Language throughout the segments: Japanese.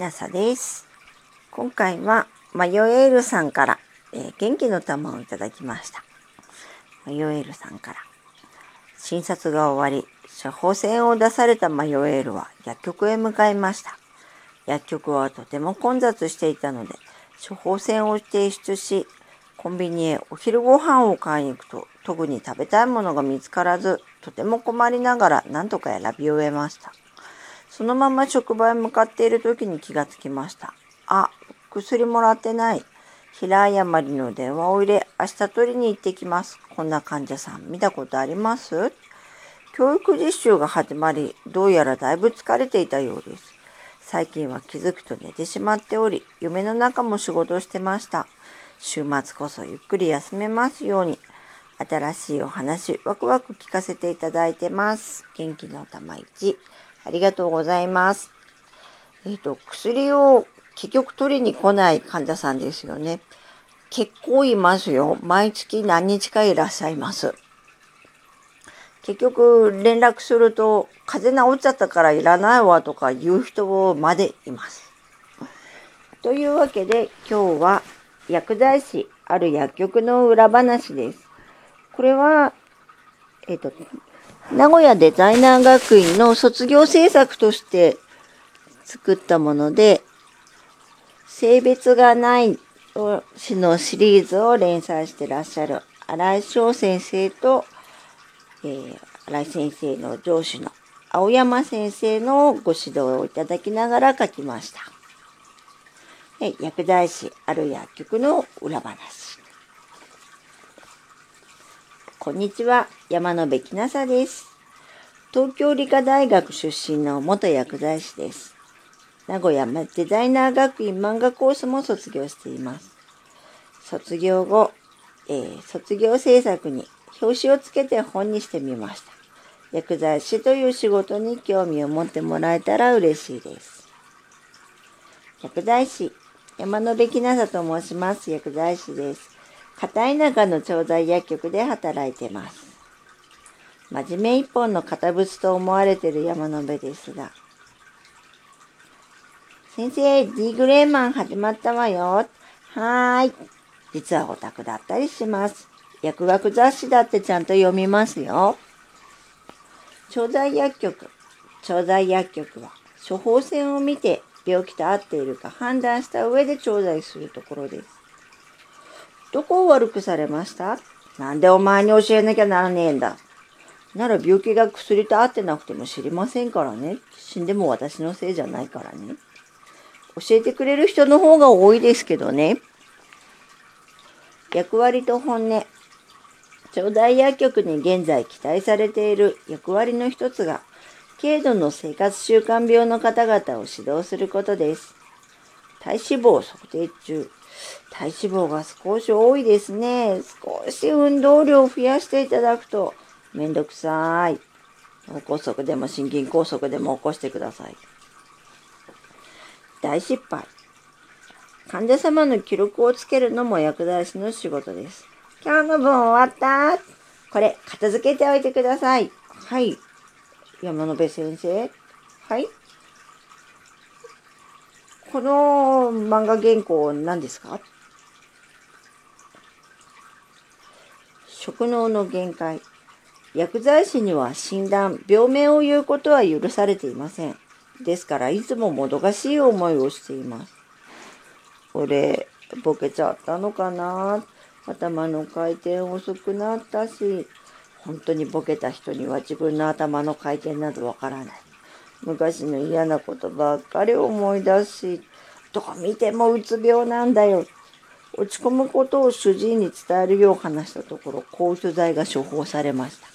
なさです。今回はマヨエールさんから、えー、元気の玉をいただきました。マヨエールさんから。診察が終わり、処方箋を出されたマヨエールは薬局へ向かいました。薬局はとても混雑していたので、処方箋を提出し、コンビニへお昼ご飯を買いに行くと、特に食べたいものが見つからず、とても困りながら何とか選び終えました。そのまま職場へ向かっている時に気がつきました。あ、薬もらってない。平誤りの電話を入れ、明日取りに行ってきます。こんな患者さん見たことあります？教育実習が始まり、どうやらだいぶ疲れていたようです。最近は気づくと寝てしまっており、夢の中も仕事をしてました。週末こそゆっくり休めますように。新しいお話、ワクワク聞かせていただいてます。元気の玉一。ありがとうございます。えっ、ー、と、薬を結局取りに来ない患者さんですよね。結構いますよ。毎月何日かいらっしゃいます。結局連絡すると、風邪治っちゃったからいらないわとか言う人までいます。というわけで今日は薬剤師ある薬局の裏話です。これは、えっ、ー、と、名古屋デザイナー学院の卒業制作として作ったもので、性別がない詩のシリーズを連載してらっしゃる新井翔先生と、えー、新井先生の上司の青山先生のご指導をいただきながら書きました。薬剤師ある薬局の裏話。こんにちは、山野辺きなさです。東京理科大学出身の元薬剤師です。名古屋デザイナー学院漫画コースも卒業しています。卒業後、えー、卒業制作に表紙をつけて本にしてみました。薬剤師という仕事に興味を持ってもらえたら嬉しいです。薬剤師、山野辺きなさと申します。薬剤師です。片田舎の調剤薬局で働いてます。真面目一本の堅物と思われてる山辺ですが。先生、D グレーマン始まったわよ。はーい。実はオタクだったりします。薬学雑誌だってちゃんと読みますよ。調剤薬局。調剤薬局は処方箋を見て病気と合っているか判断した上で調剤するところです。どこを悪くされました？なんでお前に教えなきゃならねえんだ？なら病気が薬と合ってなくても知りませんからね。死んでも私のせいじゃないからね。教えてくれる人の方が多いですけどね。役割と本音。頂戴薬局に現在期待されている役割の一つが、軽度の生活習慣病の方々を指導することです。体脂肪を測定中。体脂肪が少し多いですね。少し運動量を増やしていただくとめんどくさい。脳梗塞でも心筋梗塞でも起こしてください。大失敗。患者様の記録をつけるのも薬剤師の仕事です。今日の分終わったこれ、片付けておいてください。はい。山野辺先生。はい。この漫画原稿何ですか？職能の限界。薬剤師には診断、病名を言うことは許されていません。ですからいつももどかしい思いをしています。俺、ボケちゃったのかな？頭の回転遅くなったし、本当にボケた人には自分の頭の回転などわからない。昔の嫌なことばっかり思い出し、どう見てもうつ病なんだよ。落ち込むことを主治医に伝えるよう話したところ、抗うつ剤が処方されました。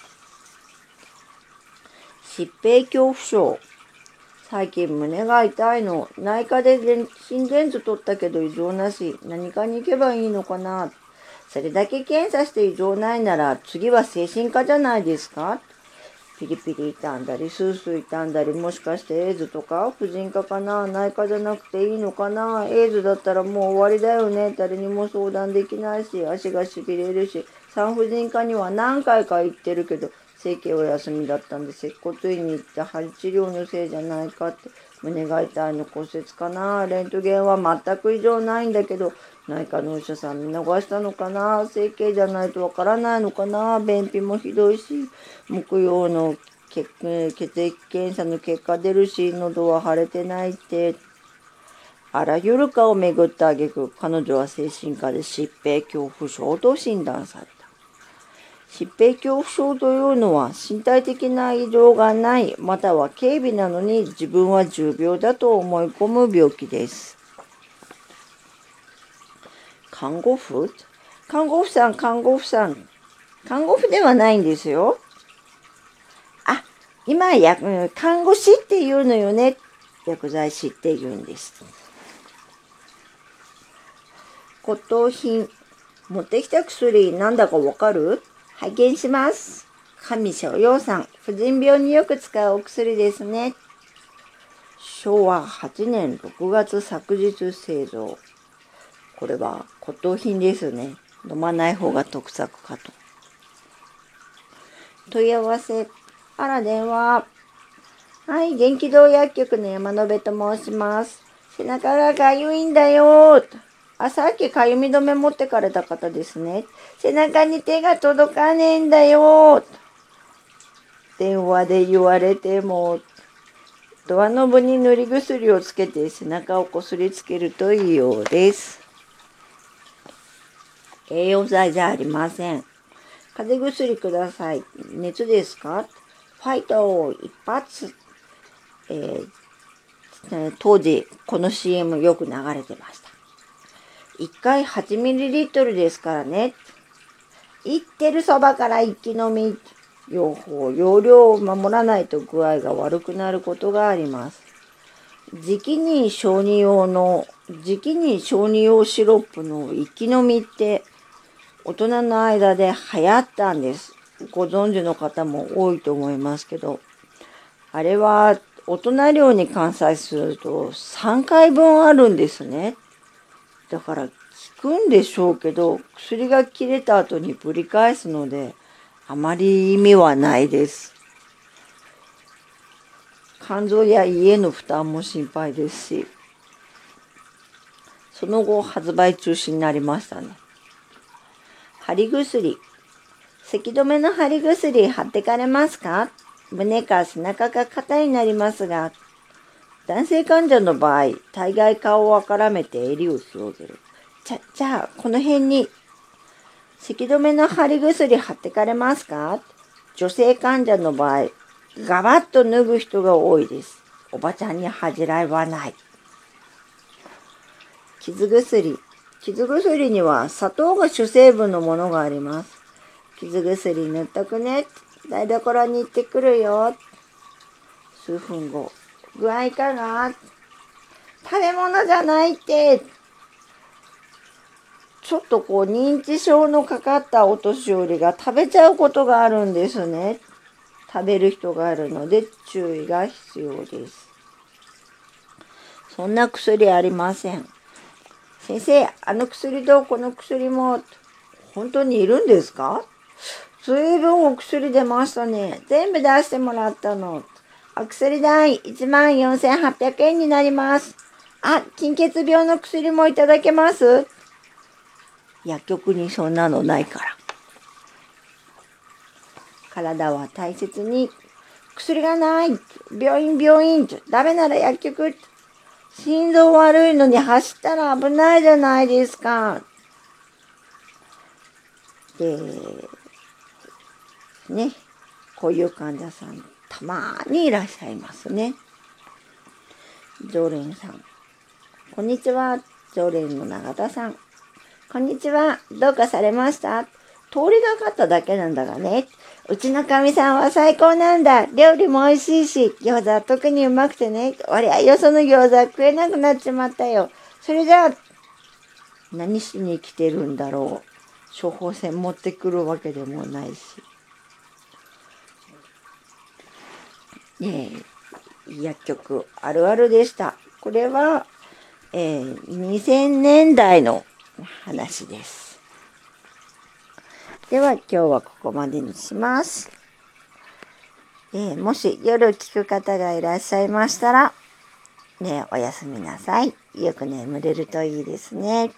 疾病恐怖症。最近胸が痛いの。内科で心電図取ったけど異常なし。何かに行けばいいのかな。それだけ検査して異常ないなら次は精神科じゃないですかピリピリ傷んだり、スースー傷んだり、もしかしてエイズとか婦人科かな？内科じゃなくていいのかな？エイズだったらもう終わりだよね？誰にも相談できないし、足がしびれるし、産婦人科には何回か行ってるけど、整形お休みだったんで、接骨院に行って針治療のせいじゃないかって、胸が痛いの骨折かな？レントゲンは全く異常ないんだけど内科のお医者さん見逃したのかな？整形じゃないとわからないのかな？便秘もひどいし木曜の血液検査の結果出るし喉は腫れてないって。あらゆるかを巡ってあげく彼女は精神科で疾病恐怖症と診断された。疾病恐怖症というのは身体的な異常がないまたは軽微なのに自分は重病だと思い込む病気です。看護婦？看護婦さん、看護婦さん。看護婦ではないんですよ。あ、今や、看護師って言うのよね。薬剤師って言うんです。骨董品。持ってきた薬なんだかわかる？拝見します。神所用さん。婦人病によく使うお薬ですね。昭和8年6月昨日製造。これは骨董品ですね。飲まない方が得策かと。問い合わせ。あら、電話。はい、元気堂薬局の山野辺と申します。背中がかゆいんだよあ、さっきかゆみ止め持ってかれた方ですね。背中に手が届かねえんだよ電話で言われても、ドアノブに塗り薬をつけて背中をこすりつけるといいようです。栄養剤じゃありません。風邪薬ください。熱ですか？ファイト一発。えー、当時、この CM よく流れてました。1回 8ml ですからね。いってるそばから一気飲み。用法、容量を守らないと具合が悪くなることがあります。時期に小児用の、時期に小児用シロップの一気飲みって大人の間で流行ったんです。ご存知の方も多いと思いますけど、あれは大人量に換算すると3回分あるんですね。だから効くんでしょうけど、薬が切れた後にぶり返すので、あまり意味はないです。肝臓や胃への負担も心配ですし、その後発売中止になりましたね。貼り薬。咳止めの貼り薬貼ってかれますか？胸か背中が硬になりますが、男性患者の場合、大概顔をあからめて襟を広げる。じゃ、じゃあ、この辺に、咳止めの貼り薬貼ってかれますか？女性患者の場合、ガバッと脱ぐ人が多いです。おばちゃんに恥じらいはない。傷薬。傷薬には砂糖が主成分のものがあります。傷薬塗っとくね。台所に行ってくるよ。数分後。具合いかが食べ物じゃないって。ちょっとこう認知症のかかったお年寄りが食べちゃうことがあるんですね。食べる人があるので注意が必要です。そんな薬ありません。先生、あの薬とこの薬も本当にいるんですか？随分お薬出ましたね。全部出してもらったの。お薬代14,800円になります。あ、金血病の薬もいただけます？薬局にそんなのないから。体は大切に。薬がない。病院病院。ダメなら薬局。心臓悪いのに走ったら危ないじゃないですか。で、ね、こういう患者さん、たまにいらっしゃいますね。常連さん。こんにちは。常連の永田さん。こんにちは。どうかされました？通りがかっただけなんだがね。うちのかみさんは最高なんだ。料理も美味しいし、餃子は特にうまくてね。俺はよその餃子食えなくなっちまったよ。それじゃあ、何しに来てるんだろう。処方箋持ってくるわけでもないし。ねえ、薬局あるあるでした。これは、えー、2000年代の話です。では今日はここまでにします。えー、もし夜聞く方がいらっしゃいましたら、ねおやすみなさい。よく眠れるといいですね。